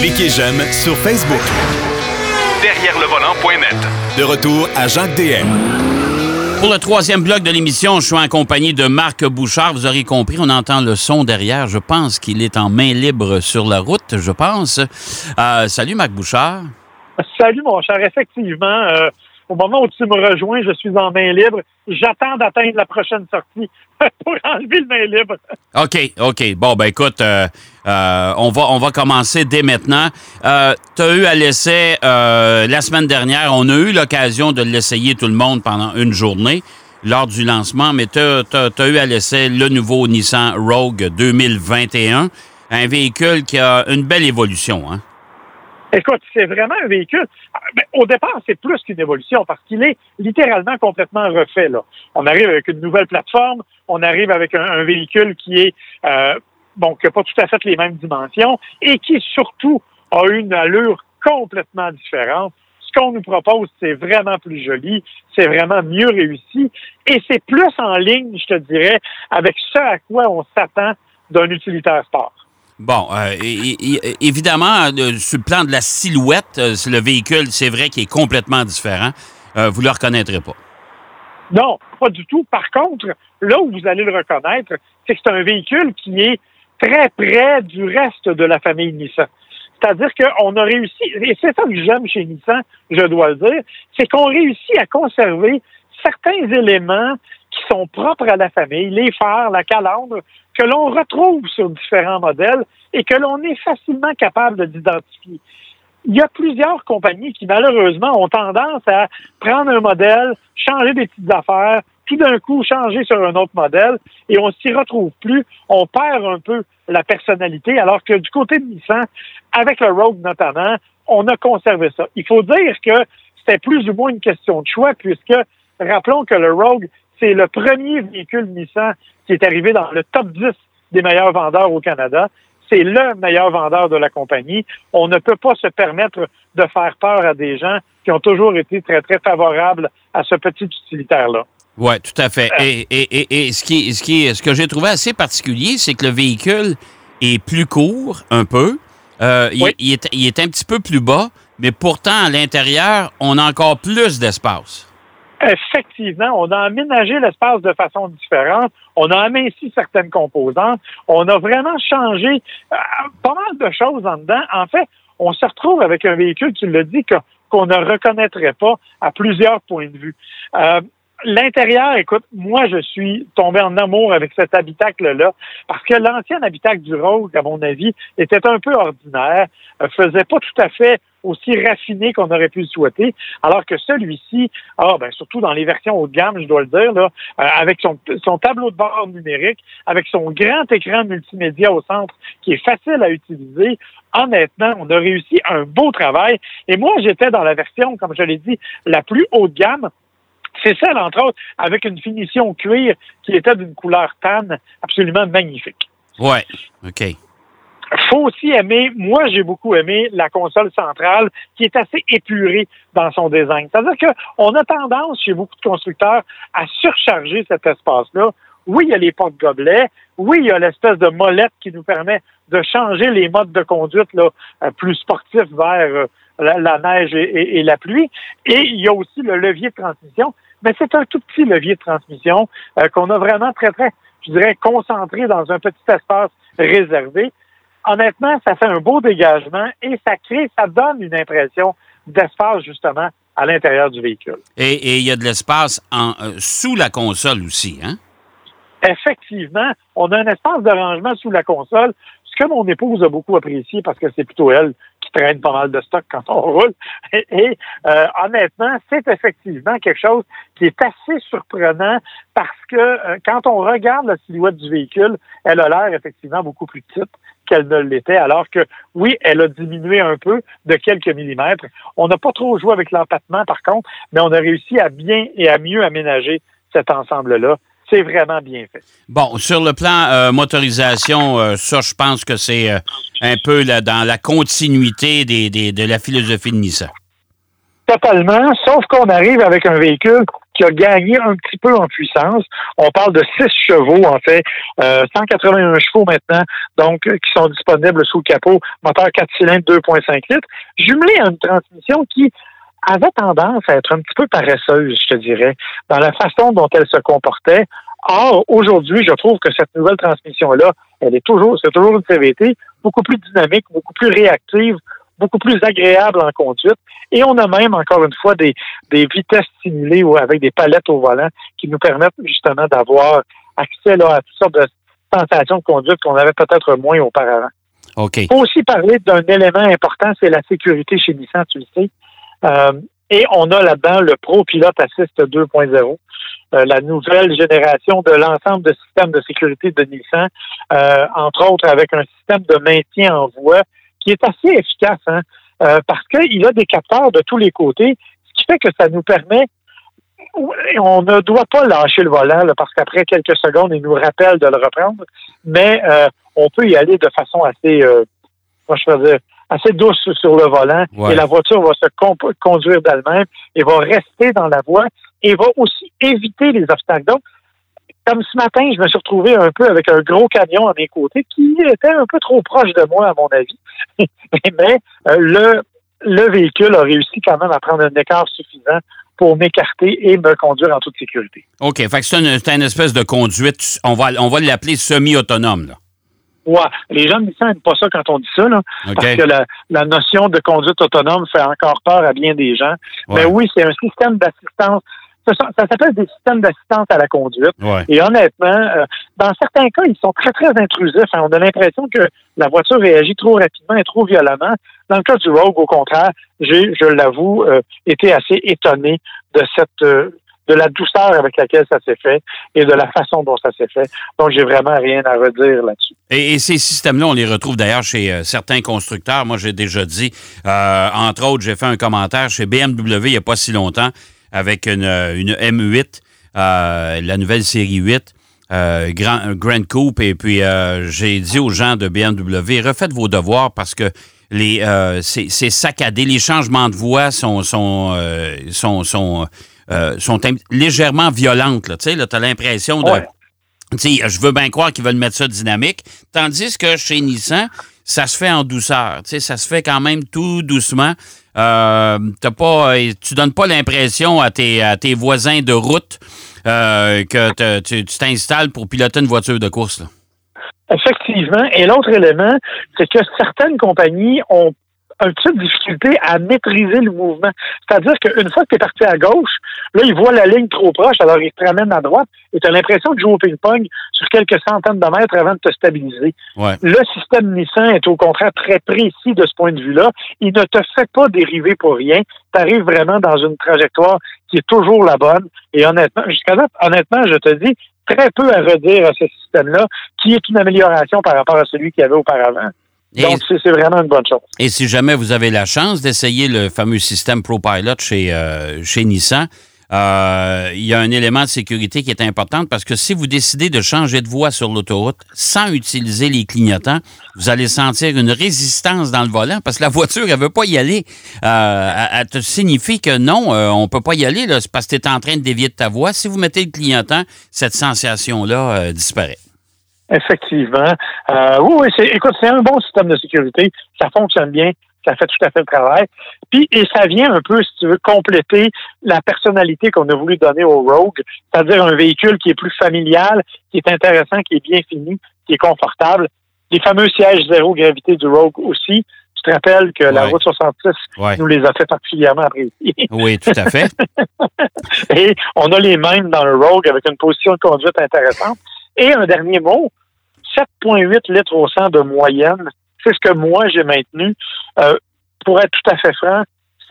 Cliquez j'aime sur Facebook. Derrière le volant.net. De retour à Jacques DM. Pour le troisième bloc de l'émission, je suis en compagnie de Marc Bouchard. Vous aurez compris, on entend le son derrière. Je pense qu'il est en main libre sur la route, je pense. Euh, salut Marc Bouchard. Salut mon cher, effectivement. Euh, au moment où tu me rejoins, je suis en main libre. J'attends d'atteindre la prochaine sortie pour enlever le main libre. OK, OK. Bon, ben écoute, euh, euh, on, va, on va commencer dès maintenant. Euh, tu as eu à l'essai la semaine dernière, on a eu l'occasion de l'essayer tout le monde pendant une journée lors du lancement, mais tu as, eu à l'essai le nouveau Nissan Rogue 2021, un véhicule qui a une belle évolution. Hein? Écoute, c'est vraiment un véhicule. Ben, au départ, c'est plus qu'une évolution parce qu'il est littéralement complètement refait. Là. On arrive avec une nouvelle plateforme, on arrive avec un, véhicule qui est euh, bon, qui n'a pas tout à fait les mêmes dimensions et qui surtout a une allure complètement différente. Ce qu'on nous propose, c'est vraiment plus joli, c'est vraiment mieux réussi et c'est plus en ligne, je te dirais, avec ce à quoi on s'attend d'un utilitaire sport. Bon, euh, évidemment, euh, sur le plan de la silhouette, euh, le véhicule, c'est vrai qu'il est complètement différent. vous ne le reconnaîtrez pas. Non, pas du tout. Par contre, là où vous allez le reconnaître, c'est que c'est un véhicule qui est très près du reste de la famille Nissan. C'est-à-dire qu'on a réussi, et c'est ça que j'aime chez Nissan, je dois le dire, c'est qu'on réussit à conserver certains éléments qui sont propres à la famille, les phares, la calandre, que l'on retrouve sur différents modèles et que l'on est facilement capable d'identifier. Il y a plusieurs compagnies qui, malheureusement, ont tendance à prendre un modèle, changer des petites affaires, tout d'un coup changer sur un autre modèle et on s'y retrouve plus. On perd un peu la personnalité, alors que du côté de Nissan, avec le Rogue notamment, on a conservé ça. Il faut dire que c'était plus ou moins une question de choix, puisque rappelons que le Rogue, c'est le premier véhicule Nissan qui est arrivé dans le top 10 des meilleurs vendeurs au Canada. C'est le meilleur vendeur de la compagnie. On ne peut pas se permettre de faire peur à des gens qui ont toujours été très, très favorables à ce petit utilitaire-là. Oui, tout à fait. Et, et, et, ce, qui, ce, qui, ce que j'ai trouvé assez particulier, c'est que le véhicule est plus court, un peu. Euh, il, est, il, est, un petit peu plus bas, mais pourtant, à l'intérieur, on a encore plus d'espace. Effectivement, on a aménagé l'espace de façon différente. On a aminci certaines composantes. On a vraiment changé euh, pas mal de choses en dedans. En fait, on se retrouve avec un véhicule, tu le dis, qu'on ne reconnaîtrait pas à plusieurs points de vue. Euh, L'intérieur, écoute, moi, je suis tombé en amour avec cet habitacle-là parce que l'ancien habitacle du Rogue, à mon avis, était un peu ordinaire, euh, faisait pas tout à fait aussi raffiné qu'on aurait pu le souhaiter, alors que celui-ci, ah, ben, surtout dans les versions haut de gamme, je dois le dire, là, euh, avec son, son tableau de bord numérique, avec son grand écran multimédia au centre qui est facile à utiliser, honnêtement, on a réussi un beau travail. Et moi, j'étais dans la version, comme je l'ai dit, la plus haut de gamme, c'est celle, entre autres, avec une finition cuir qui était d'une couleur tan absolument magnifique. Ouais, OK. Faut aussi aimer, moi j'ai beaucoup aimé la console centrale qui est assez épurée dans son design. C'est-à-dire qu'on a tendance chez beaucoup de constructeurs à surcharger cet espace-là. Oui, il y a les portes gobelets. Oui, il y a l'espèce de molette qui nous permet de changer les modes de conduite là, euh, plus sportifs vers euh, la, neige et, la pluie. Et il y a aussi le levier de transmission. Mais c'est un tout petit levier de transmission euh, qu'on a vraiment très, très, je dirais, concentré dans un petit espace réservé. Honnêtement, ça fait un beau dégagement et ça crée, ça donne une impression d'espace, justement, à l'intérieur du véhicule. Et il y a de l'espace en, euh, sous la console aussi, hein? Effectivement, on a un espace de rangement sous la console, ce que mon épouse a beaucoup apprécié parce que c'est plutôt elle traîne pas mal de stock quand on roule. Et, euh, honnêtement, c'est effectivement quelque chose qui est assez surprenant parce que euh, quand on regarde la silhouette du véhicule, elle a l'air effectivement beaucoup plus petite qu'elle ne l'était, alors que oui, elle a diminué un peu de quelques millimètres. On n'a pas trop joué avec l'empattement, par contre, mais on a réussi à bien et à mieux aménager cet ensemble-là c'est vraiment bien fait. Bon, sur le plan euh, motorisation, euh, ça, je pense que c'est euh, un peu dans la continuité des, de la philosophie de Nissan. Totalement, sauf qu'on arrive avec un véhicule qui a gagné un petit peu en puissance. On parle de 6 chevaux, en fait, euh, 181 chevaux maintenant, donc qui sont disponibles sous le capot, moteur 4 cylindres 2.5 litres, jumelé à une transmission qui avait tendance à être un petit peu paresseuse, je te dirais, dans la façon dont elle se comportait. Or, aujourd'hui, je trouve que cette nouvelle transmission-là, elle est toujours, c'est toujours une CVT, beaucoup plus dynamique, beaucoup plus réactive, beaucoup plus agréable en conduite. Et on a même, encore une fois, des, des vitesses simulées ou avec des palettes au volant qui nous permettent justement d'avoir accès là, à toutes sortes de sensations de conduite qu'on avait peut-être moins auparavant. OK. Il faut aussi parler d'un élément important, c'est la sécurité chez Nissan, tu le sais. Euh, et on a là-dedans le Pro Pilot Assist 2.0, euh, la nouvelle génération de l'ensemble de systèmes de sécurité de Nissan, euh, entre autres avec un système de maintien en voie qui est assez efficace, hein, euh, parce qu'il a des capteurs de tous les côtés, ce qui fait que ça nous permet on ne doit pas lâcher le volant parce qu'après quelques secondes, il nous rappelle de le reprendre, mais euh, on peut y aller de façon assez, euh, moi je veux dire, assez douce sur le volant Ouais. et la voiture va se conduire d'elle-même et va rester dans la voie et va aussi éviter les obstacles. Donc, comme ce matin, je me suis retrouvé un peu avec un gros camion à mes côtés qui était un peu trop proche de moi, à mon avis. Mais euh, le, le véhicule a réussi quand même à prendre un écart suffisant pour m'écarter et me conduire en toute sécurité. OK. Fait que c'est une, c'est une espèce de conduite, on va, on va l'appeler semi-autonome, là. Ouais, les gens Nissan n'aiment pas ça quand on dit ça, là, OK? parce que la, la notion de conduite autonome fait encore peur à bien des gens. Ouais. Mais oui, c'est un système d'assistance. Ça, ça s'appelle des systèmes d'assistance à la conduite. Ouais. Et honnêtement, euh, dans certains cas, ils sont très, très intrusifs. hein. On a l'impression que la voiture réagit trop rapidement et trop violemment. Dans le cas du Rogue, au contraire, j'ai, je l'avoue, euh, été assez étonné de cette euh, de la douceur avec laquelle ça s'est fait et de la façon dont ça s'est fait. Donc, j'ai vraiment rien à redire là-dessus. Et, ces systèmes-là, on les retrouve d'ailleurs chez euh, certains constructeurs. Moi, j'ai déjà dit, euh, entre autres, j'ai fait un commentaire chez BMW il n'y a pas si longtemps avec une, euh, une M8, euh, la nouvelle série 8. euh, Grand, Grand Coupe et puis j'ai dit aux gens de BMW refaites vos devoirs parce que les c'est saccadé les changements de voix sont sont sont, euh, sont légèrement violentes tu sais là t'as l'impression de Ouais. tu sais, je veux bien croire qu'ils veulent mettre ça dynamique. Tandis que chez Nissan, ça se fait en douceur. Tu sais, ça se fait quand même tout doucement. Euh, t'as pas, euh, tu donnes pas l'impression à tes, à tes voisins de route euh, que tu tu t'installes pour piloter une voiture de course. là. Effectivement. Et l'autre élément, c'est que certaines compagnies ont un petit peu de difficulté à maîtriser le mouvement. C'est-à-dire qu'une fois que tu es parti à gauche, là, ils voient la ligne trop proche, alors ils te ramènent à droite et tu as l'impression de jouer au ping-pong sur quelques centaines de mètres avant de te stabiliser. Ouais. Le système Nissan est au contraire très précis de ce point de vue-là. Il ne te fait pas dériver pour rien. Tu arrives vraiment dans une trajectoire qui est toujours la bonne. Et honnêtement, jusqu'à là, honnêtement, je te dis, très peu à redire à ce système-là, qui est une amélioration par rapport à celui qu'il y avait auparavant. Et, Donc, c'est vraiment une bonne chose. et si jamais vous avez la chance d'essayer le fameux système ProPilot chez, euh, chez Nissan, euh, il y a un élément de sécurité qui est important parce que si vous décidez de changer de voie sur l'autoroute sans utiliser les clignotants, vous allez sentir une résistance dans le volant parce que la voiture, elle veut pas y aller. Euh, elle, te signifie que non, euh, on peut pas y aller là, c'est parce que tu es en train de dévier de ta voie. Si vous mettez le clignotant, cette sensation-là euh, disparaît. Effectivement. Euh, oui, oui, c'est, écoute, c'est un bon système de sécurité. Ça fonctionne bien. Ça fait tout à fait le travail. Puis, et ça vient un peu, si tu veux, compléter la personnalité qu'on a voulu donner au Rogue, c'est-à-dire un véhicule qui est plus familial, qui est intéressant, qui est bien fini, qui est confortable. Les fameux sièges zéro gravité du Rogue aussi. Tu te rappelles que la route 66 Ouais. nous les a fait particulièrement apprécier. Oui, tout à fait. Et on a les mêmes dans le Rogue avec une position de conduite intéressante. Et un dernier mot, 7,8 litres au 100 de moyenne, c'est ce que moi j'ai maintenu, euh, pour être tout à fait franc,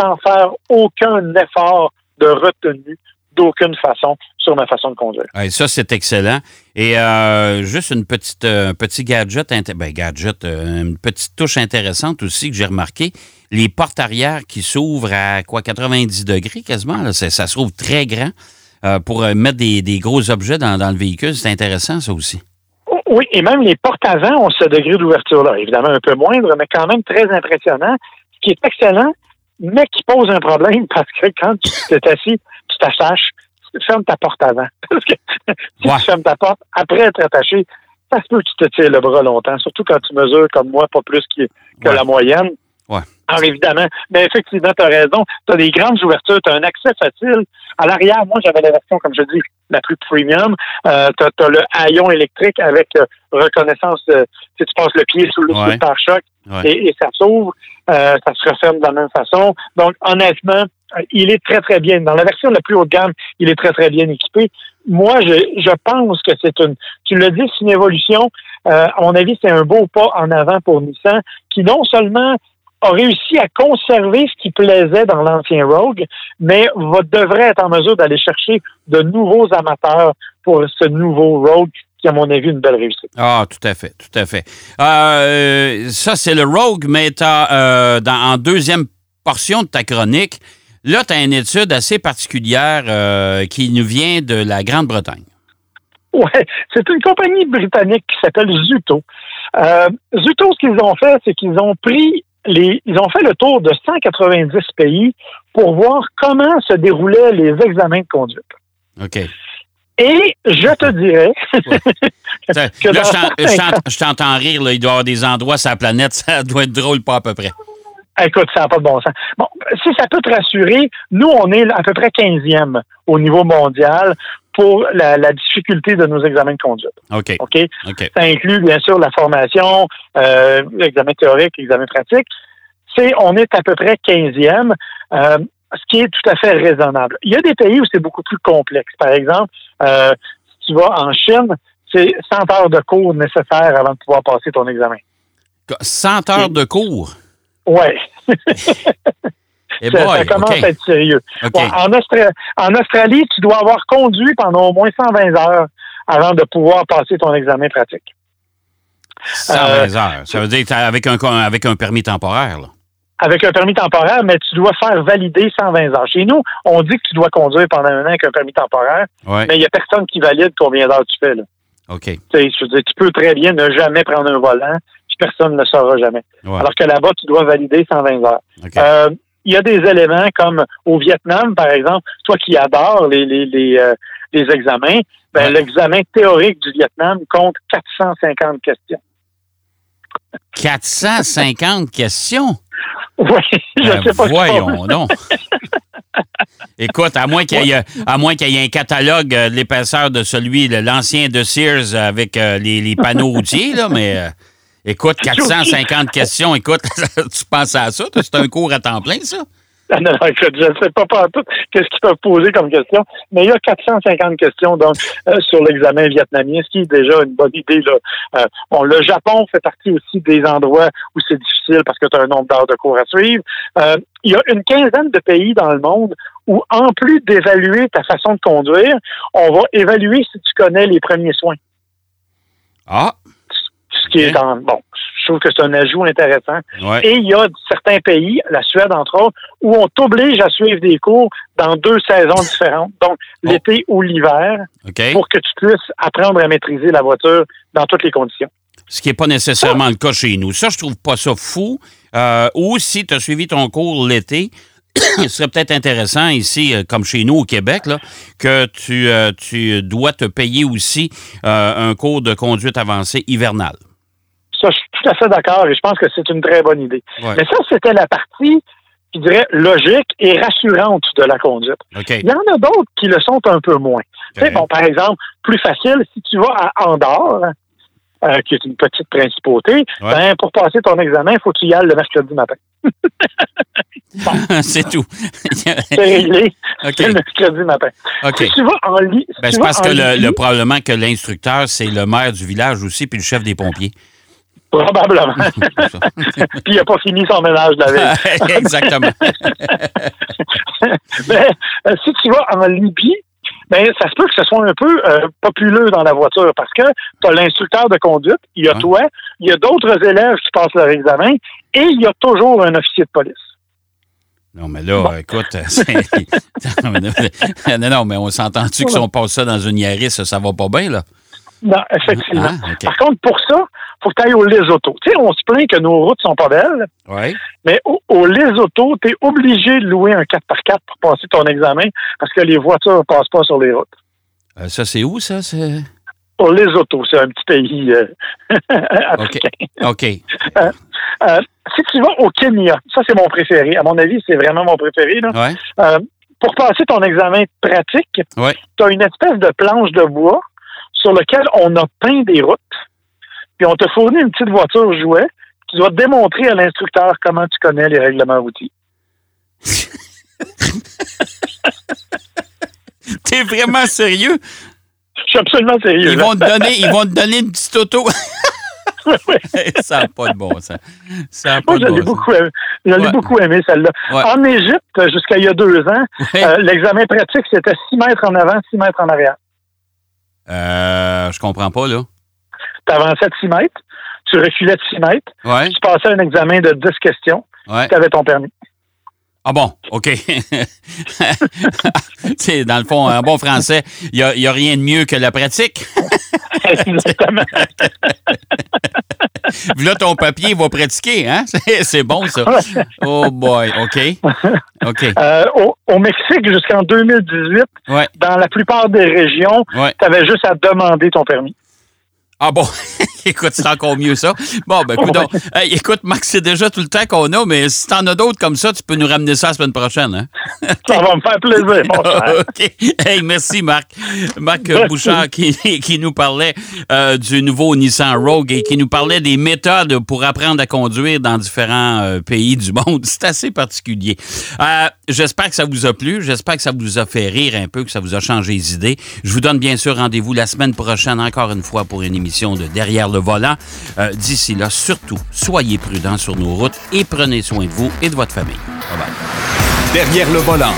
sans faire aucun effort de retenue d'aucune façon sur ma façon de conduire. Ouais, ça, c'est excellent. Et euh, juste une petite, euh, un petit gadget, ben, gadget, une petite touche intéressante aussi que j'ai remarqué. Les portes arrière qui s'ouvrent à quoi 90 degrés quasiment. ça se trouve très grand euh, pour euh, mettre des, des gros objets dans, dans le véhicule. C'est intéressant, ça aussi. Oui, et même les portes avant ont ce degré d'ouverture-là. Évidemment, un peu moindre, mais quand même très impressionnant. Ce qui est excellent, mais qui pose un problème parce que quand tu t'es assis, tu t'attaches, ferme ta porte avant. Parce que si Ouais. tu fermes ta porte après être attaché, ça se peut que tu te tires le bras longtemps, surtout quand tu mesures comme moi, pas plus que, que Ouais. la moyenne. Ouais. Alors évidemment, mais effectivement, tu as raison. Tu as des grandes ouvertures, tu as un accès facile. À l'arrière, moi, j'avais la version, comme je dis, la plus premium. Euh, tu as, le haillon électrique avec euh, reconnaissance. euh, tu passes le pied sous le, Ouais. pare-choc Ouais. et, et ça s'ouvre. Euh, ça se referme de la même façon. Donc, honnêtement, il est très, très bien. Dans la version la plus haut de gamme, il est très, très bien équipé. Moi, je, je pense que c'est une, tu le dis, c'est une évolution. Euh, à mon avis, c'est un beau pas en avant pour Nissan qui non seulement a réussi à conserver ce qui plaisait dans l'ancien Rogue, mais va, devrait être en mesure d'aller chercher de nouveaux amateurs pour ce nouveau Rogue qui, à mon avis, une belle réussite. Ah, tout à fait, tout à fait. Euh, ça, c'est le Rogue, mais euh, dans, en deuxième portion de ta chronique, là, tu as une étude assez particulière euh, qui nous vient de la Grande-Bretagne. Ouais, c'est une compagnie britannique qui s'appelle Zuto. Euh, Zuto, ce qu'ils ont fait, c'est qu'ils ont pris les, ils ont fait le tour de 190 pays pour voir comment se déroulaient les examens de conduite. OK. Et je te dirais que Là, je t'entends rire, là, il doit y avoir des endroits sur la planète, ça doit être drôle, pas à peu près. Écoute, ça n'a pas de bon sens. Bon, si ça peut te rassurer, nous, on est à peu près 15e au niveau mondial pour la, la difficulté de nos examens de conduite. OK, OK? Ça inclut, bien sûr, la formation, euh, l'examen théorique, l'examen pratique. C'est, on est à peu près 15e, euh, ce qui est tout à fait raisonnable. Il y a des pays où c'est beaucoup plus complexe. Par exemple, euh, si tu vas en Chine, c'est 100 heures de cours nécessaires avant de pouvoir passer ton examen. 100 heures de cours? Ouais, Et ça, boy, ça commence à être sérieux. En, Austra- en Australie, tu dois avoir conduit pendant au moins 120 heures avant de pouvoir passer ton examen pratique. 120 heures. Ça veut dire avec un, avec un permis temporaire, là. Avec un permis temporaire, mais tu dois faire valider 120 heures. Chez nous, on dit que tu dois conduire pendant un an avec un permis temporaire, mais il n'y a personne qui valide combien d'heures tu fais. Là. OK. Tu sais, je veux dire, tu peux très bien ne jamais prendre un volant, puis personne ne le saura jamais. Ouais. Alors que là-bas, tu dois valider 120 heures. Euh, il y a des éléments comme au Vietnam, par exemple, toi qui adores les, les, les, euh, les examens, ben, Ouais. l'examen théorique du Vietnam compte 450 questions. 450 questions? Oui, je Ben, sais pas voyons donc. Écoute, à moins qu'il y ait, à moins qu'il y ait un catalogue euh, de l'épaisseur de celui, de l'ancien de Sears avec euh, les, les panneaux routiers, là, mais écoute, 450 questions, écoute, tu penses à ça? C'est un cours à temps plein, ça? Non, non, écoute, je ne sais pas pas tout qu'est-ce qu'ils peuvent poser comme question, mais il y a 450 questions donc euh, sur l'examen vietnamien, ce qui est déjà une bonne idée. Là. Euh, bon, le Japon fait partie aussi des endroits où c'est difficile parce que tu as un nombre d'heures de cours à suivre. Euh, il y a une quinzaine de pays dans le monde où, en plus d'évaluer ta façon de conduire, on va évaluer si tu connais les premiers soins. Ah, Ce qui est en, bon, je trouve que c'est un ajout intéressant. ouais. Et il y a certains pays, la Suède entre autres, où on t'oblige à suivre des cours dans deux saisons différentes, donc Oh. l'été ou l'hiver, pour que tu puisses apprendre à maîtriser la voiture dans toutes les conditions. Ce qui n'est pas nécessairement le cas chez nous. Ça, je trouve pas ça fou. Euh, ou si tu as suivi ton cours l'été, ce serait peut-être intéressant ici, euh, comme chez nous au Québec, là, que tu, euh, tu dois te payer aussi euh, un cours de conduite avancée hivernale. Ça, je suis tout à fait d'accord et je pense que c'est une très bonne idée. Ouais. Mais ça, c'était la partie, je dirais, logique et rassurante de la conduite. Il y en a d'autres qui le sont un peu moins. Bon, par exemple, plus facile, si tu vas à Andorre, euh, qui est une petite principauté, Ouais. ben, pour passer ton examen, il faut que tu y ailles le mercredi matin. c'est tout. C'est réglé le mercredi matin. Si tu vas en lit, si Ben, c'est parce en que le, le- probablement que l'instructeur, c'est le maire du village aussi, puis le chef des pompiers. Probablement. Puis il n'a pas fini son ménage de la veille. Exactement. Mais euh, si tu vas en Libye, ben, ça se peut que ce soit un peu euh, populeux dans la voiture parce que tu as l'instructeur de conduite, il y a Ouais. toi, il y a d'autres élèves qui passent leur examen et il y a toujours un officier de police. Non, mais là, écoute, non, non, mais on s'entend-tu que si on passe ça dans une Yaris, ça, va pas bien, là? Non, effectivement. Ah. Par contre, pour ça, faut que tu ailles au Lesotho. Tu sais, on se plaint que nos routes sont pas belles, mais au, au Lesotho, tu es obligé de louer un 4x4 pour passer ton examen parce que les voitures ne passent pas sur les routes. Euh, ça, c'est où, ça? C'est... Au Lesotho, c'est un petit pays euh, africain. OK. Euh, si tu vas au Kenya, ça c'est mon préféré. À mon avis, c'est vraiment mon préféré. Là. Ouais. Pour passer ton examen pratique, Ouais. tu as une espèce de planche de bois sur laquelle on a peint des routes. Puis on te fournit une petite voiture jouet. Tu dois démontrer à l'instructeur comment tu connais les règlements routiers. T'es vraiment sérieux? Je suis absolument sérieux. Ils vont te donner, ils vont te donner une petite auto. ça n'a pas de bon sens. Ça pas Moi, de bon sens. beaucoup, aimé- Ouais. beaucoup aimé, celle-là. Ouais. En Égypte, jusqu'à il y a deux ans, Ouais. euh, l'examen pratique, c'était 6 mètres en avant, 6 mètres en arrière. Euh, je comprends pas, là. Tu avançais de 6 mètres, tu reculais de 6 mètres, Ouais, tu passais un examen de 10 questions, ouais. tu avais ton permis. Ah bon, OK. tu sais, dans le fond, en bon français, il n'y a, rien de mieux que la pratique. Exactement. Là, ton papier va pratiquer, hein? C'est- C'est bon, ça. Oh boy, OK. OK. Euh, au, au Mexique, jusqu'en 2018, Ouais, dans la plupart des régions, ouais. tu avais juste à demander ton permis. Ah bon, écoute, c'est encore mieux ça. Bon, ben, écoute, hey, écoute, Max, c'est déjà tout le temps qu'on a, mais si t'en as d'autres comme ça, tu peux nous ramener ça la semaine prochaine, hein? Ça va me faire plaisir, mon frère. OK. Hey, merci, Marc. Marc Bouchard qui, qui nous parlait euh, du nouveau Nissan Rogue et qui nous parlait des méthodes pour apprendre à conduire dans différents euh, pays du monde. C'est assez particulier. Euh, J'espère que ça vous a plu. J'espère que ça vous a fait rire un peu, que ça vous a changé les idées. Je vous donne bien sûr rendez-vous la semaine prochaine, encore une fois, pour une de Derrière le volant. Euh, D'ici là, surtout, soyez prudents sur nos routes et prenez soin de vous et de votre famille. Bye bye. Derrière le volant.